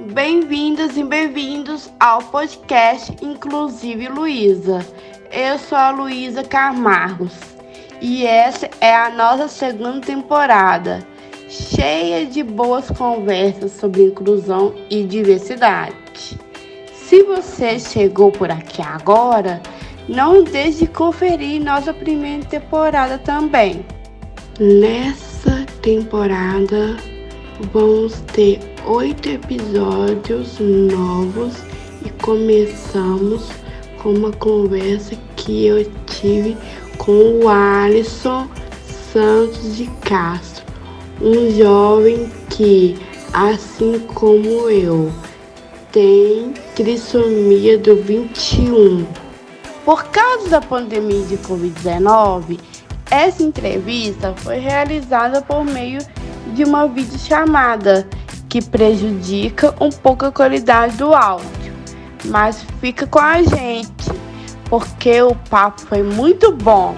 Olá, Bem-vindos e bem-vindos ao podcast Inclusive Luísa. Eu sou a Luísa Camargos e essa é a nossa segunda temporada, cheia de boas conversas sobre inclusão e diversidade. Se você chegou por aqui agora, não deixe de conferir nossa primeira temporada também. Nessa temporada, vamos ter oito episódios novos e começamos com uma conversa que eu tive com o Alisson Santos de Castro, um jovem que, assim como eu, tem trissomia do 21. Por causa da pandemia de Covid-19, essa entrevista foi realizada por meio de uma videochamada que prejudica um pouco a qualidade do áudio. Mas fica com a gente, porque o papo foi muito bom.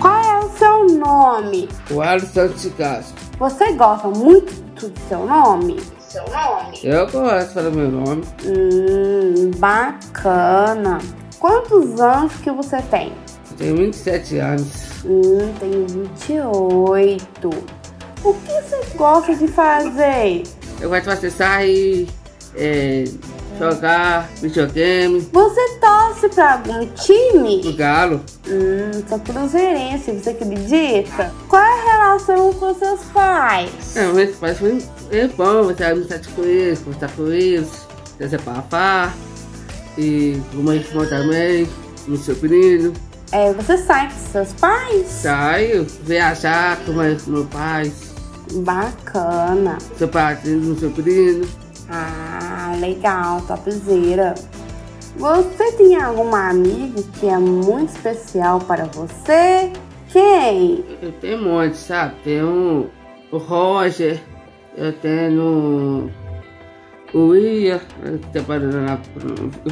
Qual é o seu nome? O Alisson de Castro. Você gosta muito do seu nome? Seu nome? Eu gosto de falar meu nome. Hum, bacana. Quantos anos que você tem? Eu tenho 27 anos. Hum, tenho 28. O que você gosta de fazer? Eu gosto de fazer sair, é, jogar videogame, Você torce pra algum time? no galo. Hum, sou cruzeirense, você acredita? Qual é a relação com seus pais? É, meus pais foi é bom, você vai amizade com eles, conversar com eles, trazer papá. E com meu irmão também, meu sobrinho. É, você sai com seus pais? Saio, viajar com meu, pai, Bacana. seu padrinho, meu sobrinho. Ah, legal, topzera. Você tem algum amigo que é muito especial para você? Quem? Eu tenho um monte, sabe? Tem um, o Roger, eu tenho o Ia, que trabalha na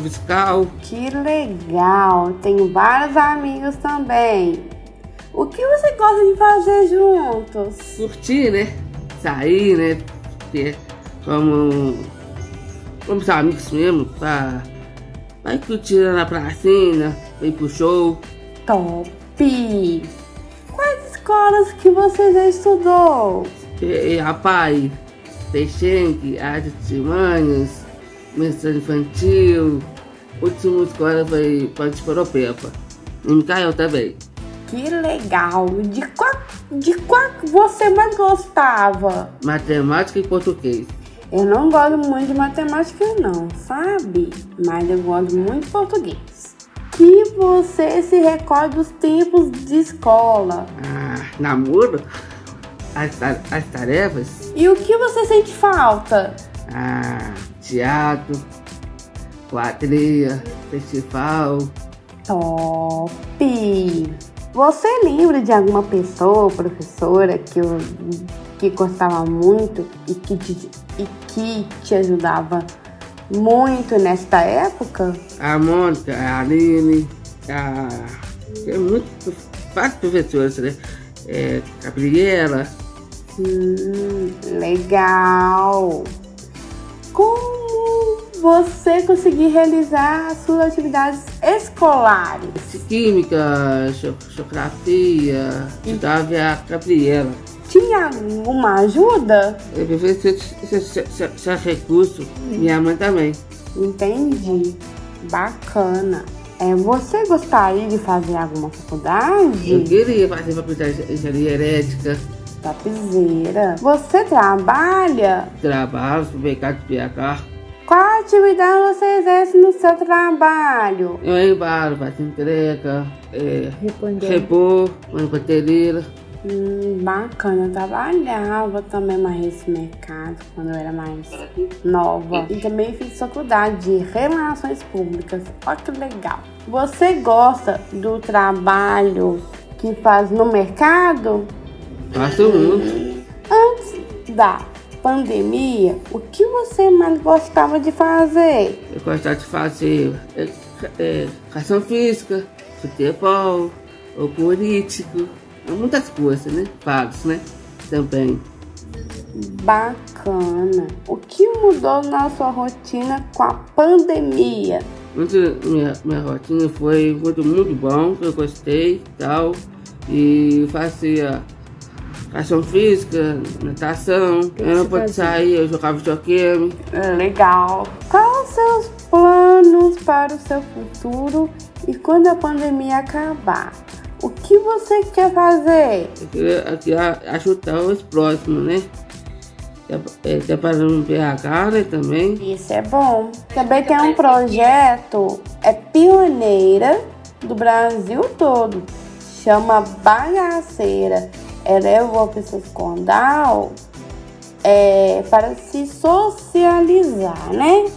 fiscal. Que legal, tenho vários amigos também. O que você gosta de fazer juntos? Curtir, né? Sair, né? Ter como, como os amigos mesmo, pra, ir curtir na pracinha, pra ir pro show. Top! Quais escolas que você já estudou? E, e rapaz, Peixenque, Arte de Manhas, Mestrado Infantil, última escola foi Ponte Poropepa. E Micael também. Que legal! De qual, de qual você mais gostava? Matemática e português. Eu não gosto muito de matemática não, sabe? Mas eu gosto muito de português. Que você se recorda dos tempos de escola? Ah, namoro, as, as tarefas, E o que você sente falta? ah, teatro, quadrilha, festival. Top! Você lembra de alguma pessoa ou professora que, eu- que gostava muito e que, te, e que te ajudava muito nesta época? A Mônica, a Aline, a. Tem muito, vários professores, né? É, Gabriela, Hum, legal! Como você conseguiu realizar as suas atividades escolares? química, geo- geografia, estudava a Gabriela. Tinha alguma ajuda? Eu professor sem recurso, minha mãe também. Entendi. Bacana. É, você gostaria de fazer alguma Eu faculdade? queria fazer faculdade de engenharia elétrica, Topzera. Você trabalha? trabalho no mercado de BH. Qual atividade você exerce no seu trabalho? Eu embalo, faço entrega, é, repor, bateria. Hum, bacana, eu trabalhava também mais nesse mercado quando eu era mais nova. E também fiz faculdade de Relações Públicas. Olha que legal. Você gosta do trabalho que faz no mercado? Muito. Antes da pandemia, o que você mais gostava de fazer? Eu gostava de fazer é, é, educação física, futebol, ou político, muitas coisas, né? Fados, né? Também. Bacana. O que mudou na sua rotina com a pandemia? Muito, minha, minha rotina foi muito, muito bom, eu gostei e tal. E fazia ação física, natação. Eu não podia sair, eu jogava videogame. É, legal. Quais os seus planos para o seu futuro e quando a pandemia acabar? O que você quer fazer? Eu queria ajudar os próximos, né? Separando um PH, né, também. Isso é bom. Também tem um projeto, é pioneira do Brasil todo. Chama Bagaceira. Ela levou pessoas com Down é, para se socializar, né?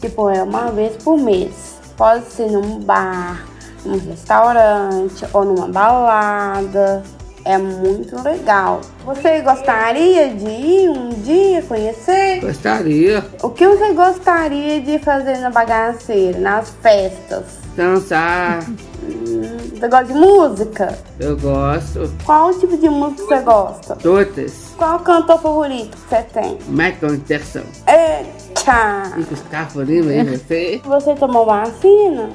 Tipo, é uma vez por mês. Pode ser num bar, num restaurante ou numa balada. É muito legal. Você gostaria de ir um dia conhecer? Gostaria. O que você gostaria de fazer na bagaceira, nas festas? Dançar. Hum, você gosta de música? Eu gosto. Qual tipo de música você gosta? Todas. Qual cantor favorito que você tem? Michael Jackson. Eita! E Gustavo Lima, e você? Você tomou vacina?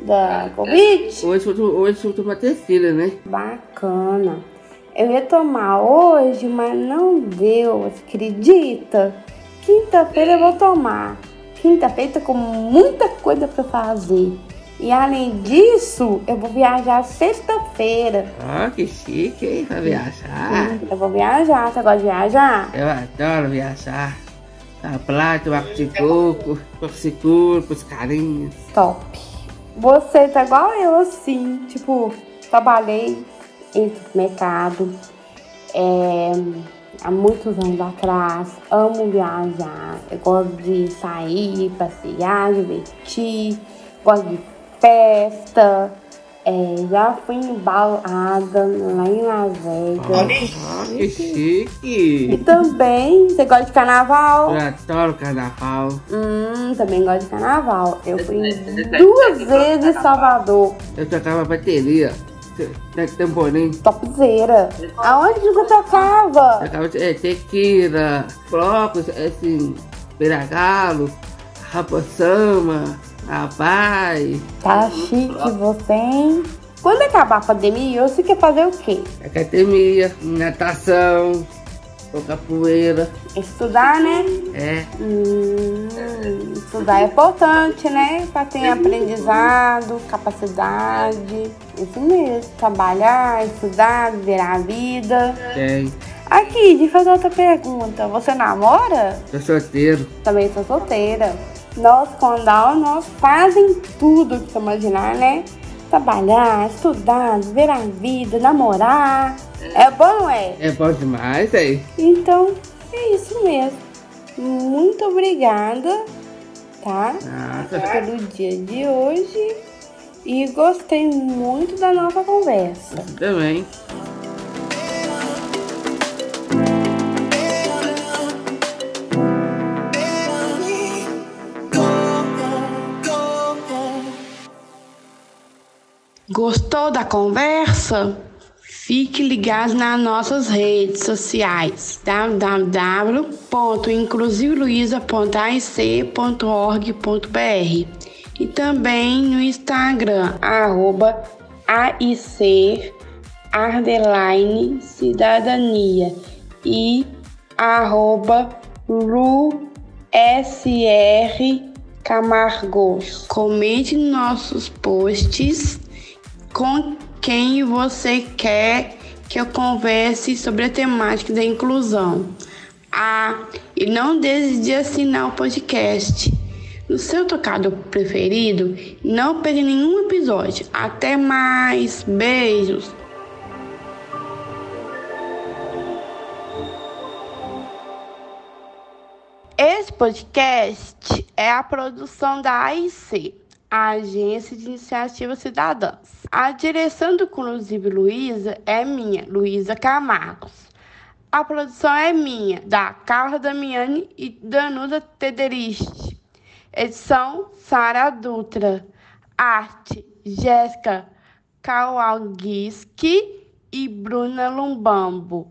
Da Covid? Hoje eu, tô- hoje eu tomo a terceira, né? Bacana. Eu ia tomar hoje, mas não deu, acredita? Quinta-feira eu vou tomar. Quinta-feira tô com muita coisa pra fazer. E além disso, eu vou viajar sexta-feira. Ó, que chique, hein? Pra viajar. Eu vou viajar, você gosta de viajar? Eu adoro viajar. Na praia, tomar de coco, com seguro, com os carinhos. Top. Você tá igual eu, assim, tipo, trabalhei em mercado é, há muitos anos atrás, amo viajar, eu gosto de sair, passear, divertir, gosto de festa, é, já fui em balada lá em Las Vegas. Ó, que E chique. também, você gosta de carnaval? Eu adoro carnaval. Hum, também gosto de carnaval. Eu fui duas vezes em Salvador. Eu tocava bateria. Tamborim. Topzera. Aonde que você tocava? Tocava é, tequila, blocos, assim, piragalo, rapossama, rapaz, Tá chique você, hein? Quando acabar a pandemia, você quer fazer o quê? academia, natação, capoeira. Estudar, né? É, Hum, estudar é importante, né? Pra ter aprendizado, capacidade. Isso mesmo. Trabalhar, estudar, viver a vida. tem. Aqui, deixa eu fazer outra pergunta. Você namora? Tô solteiro. Também sou solteira. Nós, Condal, nós fazem tudo que você imaginar, né? Trabalhar, estudar, viver a vida, namorar. É bom, não é? É bom demais, aí. Então, é isso mesmo. Muito obrigada, tá? Nossa, Pelo dia de hoje. E gostei muito da nossa conversa. também. Gostou da conversa? Fique ligado nas nossas redes sociais www.inclusiveluiza.aic.org.br e também no Instagram, arroba AIC Ardeline Cidadania e arroba Lu SR Camargos. Comente nossos posts com quem você quer que eu converse sobre a temática da inclusão. Ah, e não deixe de assinar o podcast. No seu tocado preferido, não perde nenhum episódio. Até mais, beijos! Esse podcast é a produção da AIC a Agência de Iniciativas Cidadãs. A direção do Inclusive Luísa é minha, Luísa Camargos. A produção é minha, da Carla Damiani e Danuda Tederiste. Edição Sara Dutra. Arte Jéssica Kawalgiski e Bruna Lumbambo.